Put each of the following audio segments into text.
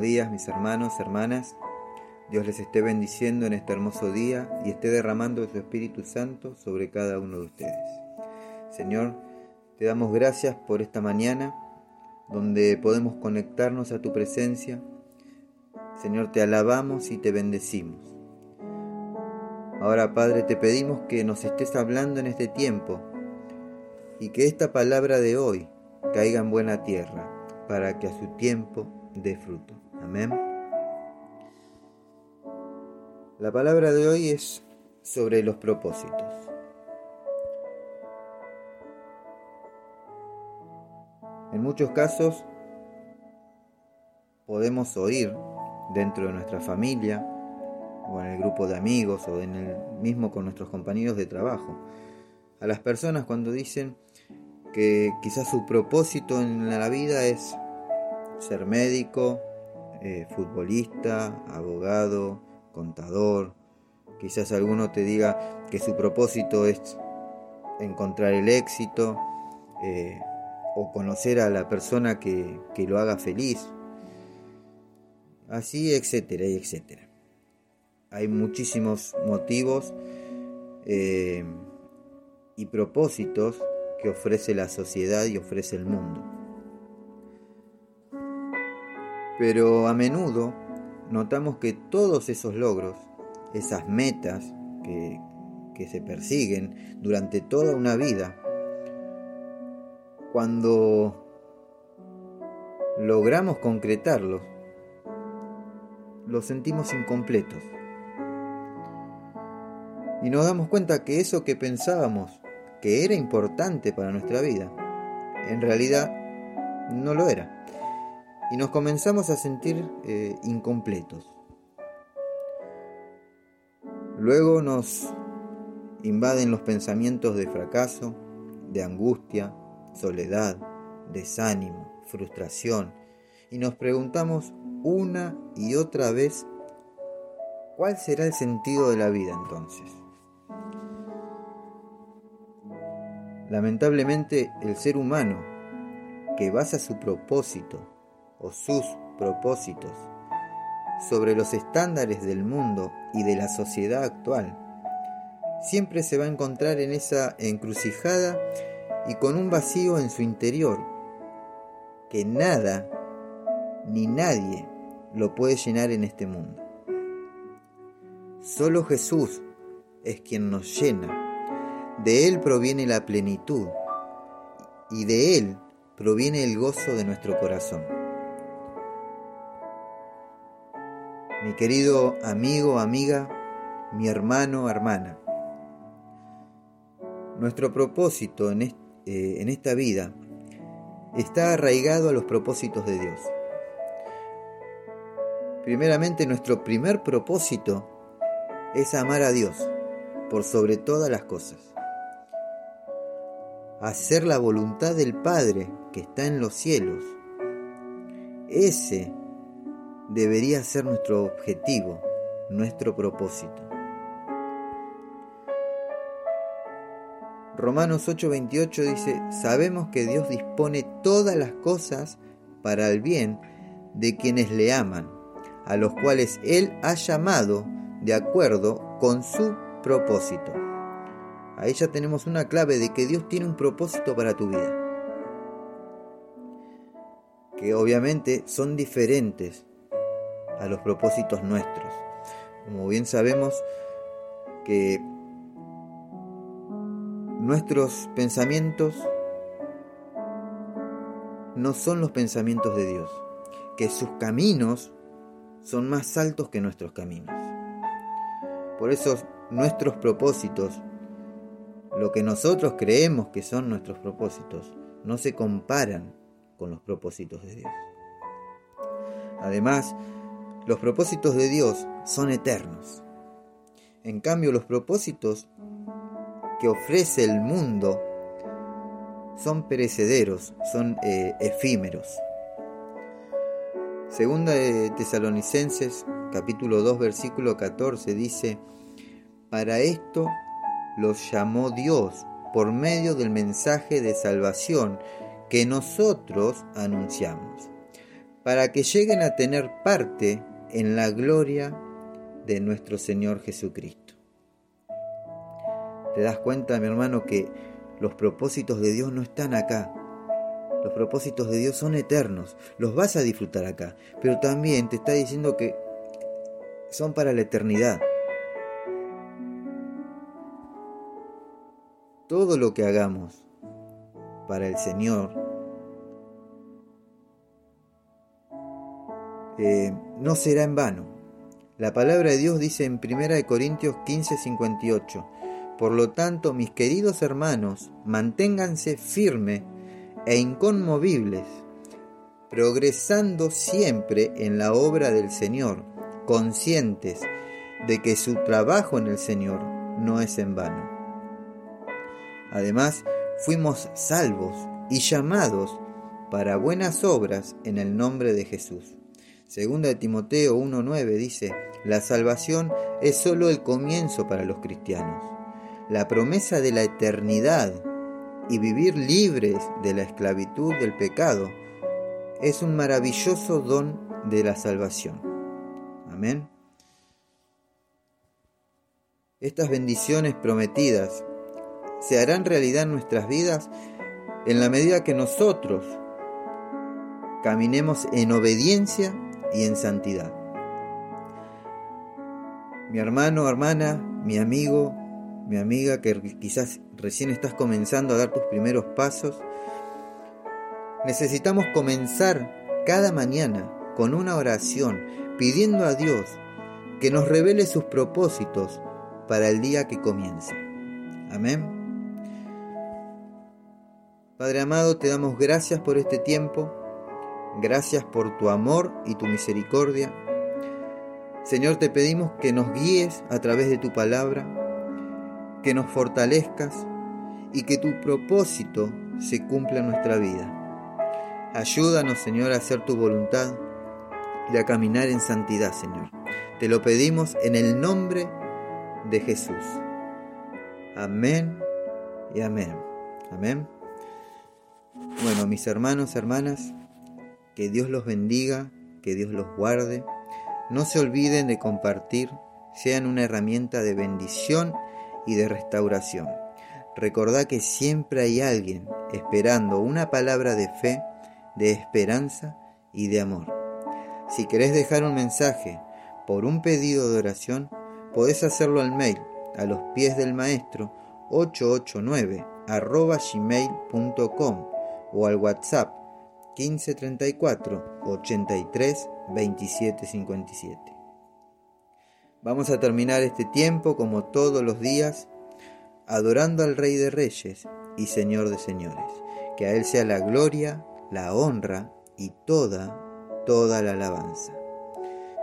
días mis hermanos, hermanas. Dios les esté bendiciendo en este hermoso día y esté derramando su Espíritu Santo sobre cada uno de ustedes. Señor, te damos gracias por esta mañana donde podemos conectarnos a tu presencia. Señor, te alabamos y te bendecimos. Ahora, Padre, te pedimos que nos estés hablando en este tiempo y que esta palabra de hoy caiga en buena tierra para que a su tiempo dé fruto. Amén. La palabra de hoy es sobre los propósitos. En muchos casos podemos oír dentro de nuestra familia o en el grupo de amigos o en el mismo con nuestros compañeros de trabajo a las personas cuando dicen que quizás su propósito en la vida es ser médico, eh, futbolista, abogado, contador. Quizás alguno te diga que su propósito es encontrar el éxito eh, o conocer a la persona que, lo haga feliz. Así, etcétera, y etcétera. Hay muchísimos motivos eh, y propósitos que ofrece la sociedad y ofrece el mundo. Pero a menudo notamos que todos esos logros, esas metas que, que se persiguen durante toda una vida, cuando logramos concretarlos, los sentimos incompletos. Y nos damos cuenta que eso que pensábamos que era importante para nuestra vida, en realidad no lo era. Y nos comenzamos a sentir eh, incompletos. Luego nos invaden los pensamientos de fracaso, de angustia, soledad, desánimo, frustración, y nos preguntamos una y otra vez, ¿cuál será el sentido de la vida entonces? Lamentablemente el ser humano que basa su propósito o sus propósitos sobre los estándares del mundo y de la sociedad actual, siempre se va a encontrar en esa encrucijada y con un vacío en su interior que nada ni nadie lo puede llenar en este mundo. Solo Jesús es quien nos llena de Él proviene la plenitud y de Él proviene el gozo de nuestro corazón. Mi querido amigo, amiga, mi hermano, hermana, nuestro propósito en, eh, en esta vida está arraigado a los propósitos de Dios. Primeramente, nuestro primer propósito es amar a Dios por sobre todas las cosas hacer la voluntad del Padre que está en los cielos. Ese debería ser nuestro objetivo, nuestro propósito. Romanos 8:28 dice, sabemos que Dios dispone todas las cosas para el bien de quienes le aman, a los cuales Él ha llamado de acuerdo con su propósito. Ahí ya tenemos una clave de que Dios tiene un propósito para tu vida. Que obviamente son diferentes a los propósitos nuestros. Como bien sabemos que nuestros pensamientos no son los pensamientos de Dios, que sus caminos son más altos que nuestros caminos. Por eso nuestros propósitos lo que nosotros creemos que son nuestros propósitos no se comparan con los propósitos de Dios. Además, los propósitos de Dios son eternos. En cambio, los propósitos que ofrece el mundo son perecederos, son eh, efímeros. Segunda de Tesalonicenses capítulo 2 versículo 14 dice, para esto los llamó Dios por medio del mensaje de salvación que nosotros anunciamos, para que lleguen a tener parte en la gloria de nuestro Señor Jesucristo. ¿Te das cuenta, mi hermano, que los propósitos de Dios no están acá? Los propósitos de Dios son eternos, los vas a disfrutar acá, pero también te está diciendo que son para la eternidad. Todo lo que hagamos para el Señor eh, no será en vano. La palabra de Dios dice en 1 Corintios 15, 58, Por lo tanto, mis queridos hermanos, manténganse firmes e inconmovibles, progresando siempre en la obra del Señor, conscientes de que su trabajo en el Señor no es en vano. Además, fuimos salvos y llamados para buenas obras en el nombre de Jesús. Segunda de Timoteo 1.9 dice, la salvación es solo el comienzo para los cristianos. La promesa de la eternidad y vivir libres de la esclavitud del pecado es un maravilloso don de la salvación. Amén. Estas bendiciones prometidas se harán realidad en nuestras vidas en la medida que nosotros caminemos en obediencia y en santidad. Mi hermano, hermana, mi amigo, mi amiga que quizás recién estás comenzando a dar tus primeros pasos, necesitamos comenzar cada mañana con una oración pidiendo a Dios que nos revele sus propósitos para el día que comience. Amén. Padre amado, te damos gracias por este tiempo, gracias por tu amor y tu misericordia. Señor, te pedimos que nos guíes a través de tu palabra, que nos fortalezcas y que tu propósito se cumpla en nuestra vida. Ayúdanos, Señor, a hacer tu voluntad y a caminar en santidad, Señor. Te lo pedimos en el nombre de Jesús. Amén y amén. Amén. Bueno, mis hermanos, hermanas, que Dios los bendiga, que Dios los guarde. No se olviden de compartir, sean una herramienta de bendición y de restauración. Recordad que siempre hay alguien esperando una palabra de fe, de esperanza y de amor. Si querés dejar un mensaje por un pedido de oración, podés hacerlo al mail a los pies del maestro 889 arroba gmail.com o al WhatsApp 1534 83 27 57. Vamos a terminar este tiempo como todos los días adorando al Rey de Reyes y Señor de Señores. Que a Él sea la gloria, la honra y toda, toda la alabanza.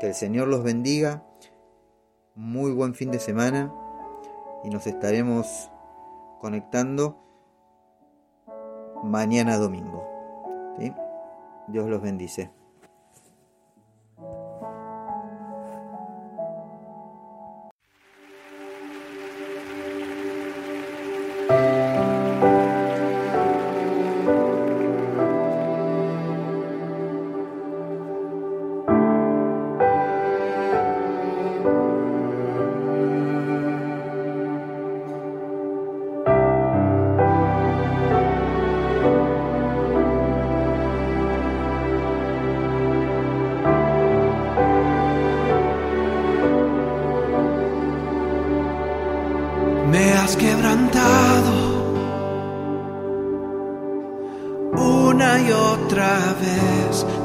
Que el Señor los bendiga. Muy buen fin de semana y nos estaremos conectando mañana domingo. Dios los bendice.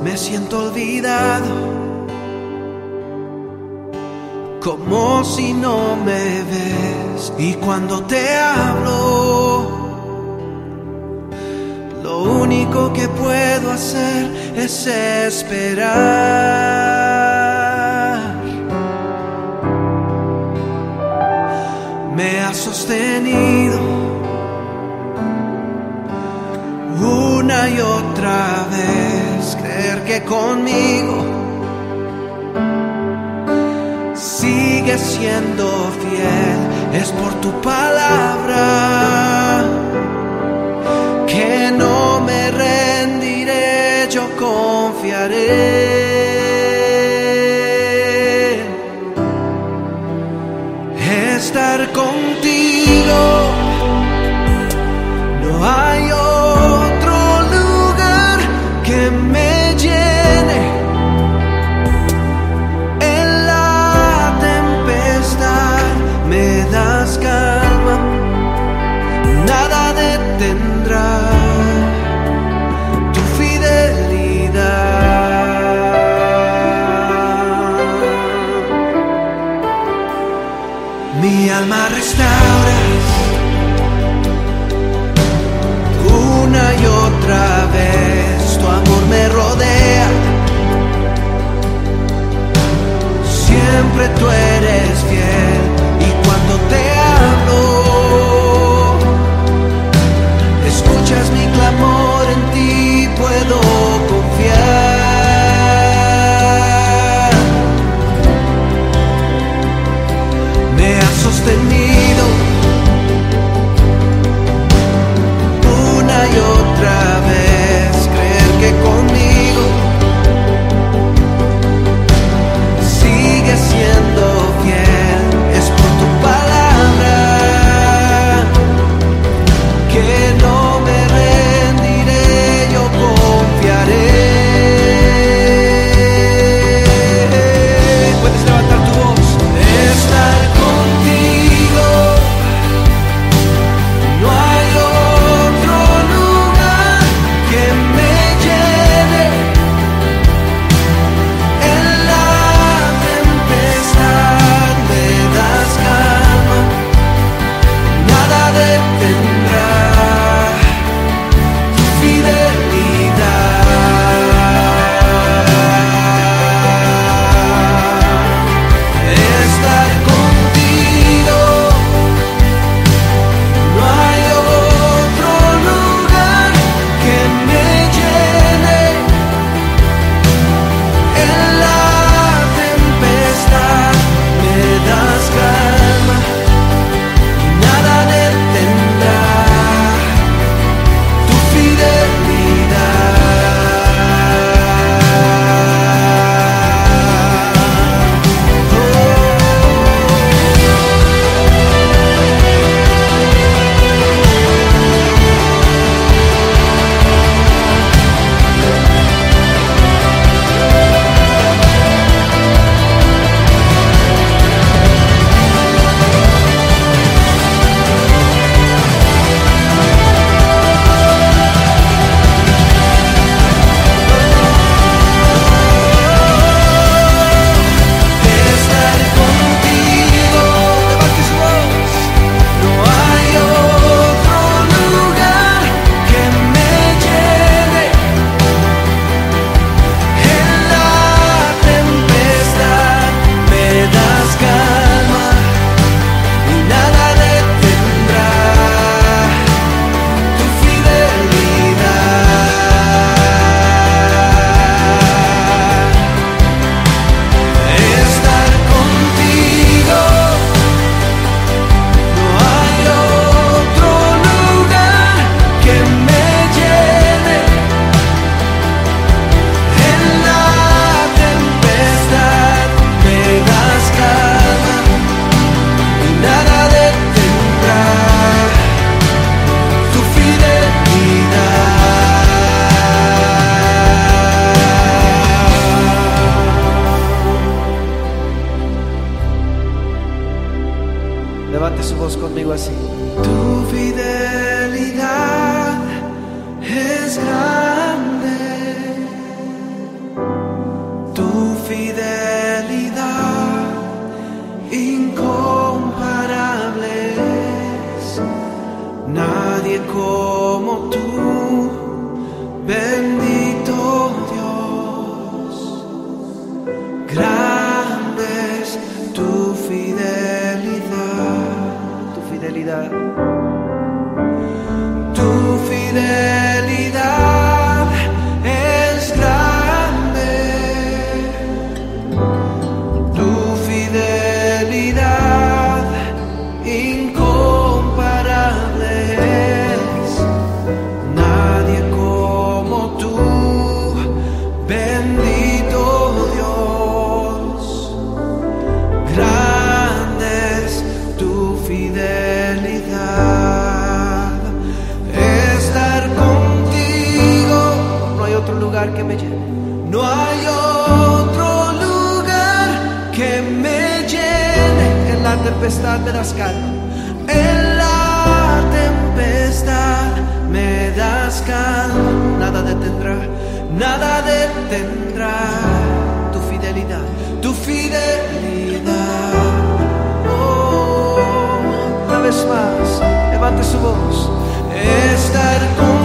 Me siento olvidado como si no me ves. Y cuando te hablo lo único que puedo hacer es esperar. Sostenido una y otra vez, que conmigo sigue siendo fiel, es por tu palabra que no me rendiré, yo confiaré. Siempre tú eres fiel su voz fidelidad. Nada detendrá tu fidelidad. tu fidelidad. Oh, una vez más, levante su voz. Estar con